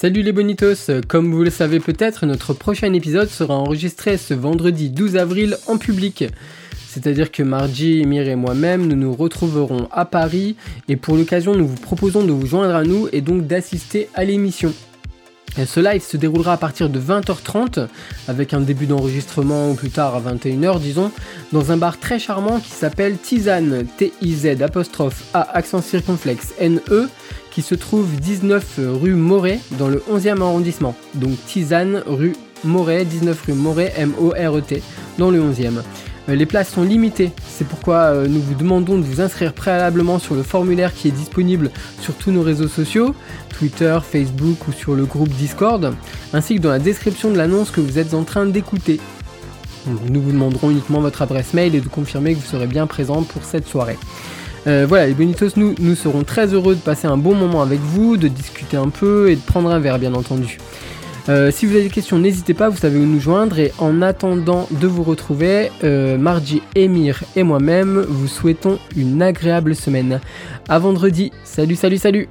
Salut les bonitos, comme vous le savez peut-être, notre prochain épisode sera enregistré ce vendredi 12 avril en public. C'est-à-dire que Margie, Emir et moi-même, nous nous retrouverons à Paris et pour l'occasion nous vous proposons de vous joindre à nous et donc d'assister à l'émission. Ce live se déroulera à partir de 20h30 avec un début d'enregistrement plus tard à 21h disons dans un bar très charmant qui s'appelle Tisane T-I-Z apostrophe A accent circonflexe N-E qui se trouve 19 rue Moret dans le 11e arrondissement. Donc Tisane rue Moret, 19 rue Moret M-O-R-E-T dans le 11e. Euh, les places sont limitées, c'est pourquoi euh, nous vous demandons de vous inscrire préalablement sur le formulaire qui est disponible sur tous nos réseaux sociaux, Twitter, Facebook ou sur le groupe Discord, ainsi que dans la description de l'annonce que vous êtes en train d'écouter. Nous vous demanderons uniquement votre adresse mail et de confirmer que vous serez bien présent pour cette soirée. Euh, voilà, les Bonitos, nous, nous serons très heureux de passer un bon moment avec vous, de discuter un peu et de prendre un verre, bien entendu. Euh, si vous avez des questions, n'hésitez pas, vous savez où nous joindre. Et en attendant de vous retrouver, euh, Emir et moi-même vous souhaitons une agréable semaine. À vendredi. Salut, salut, salut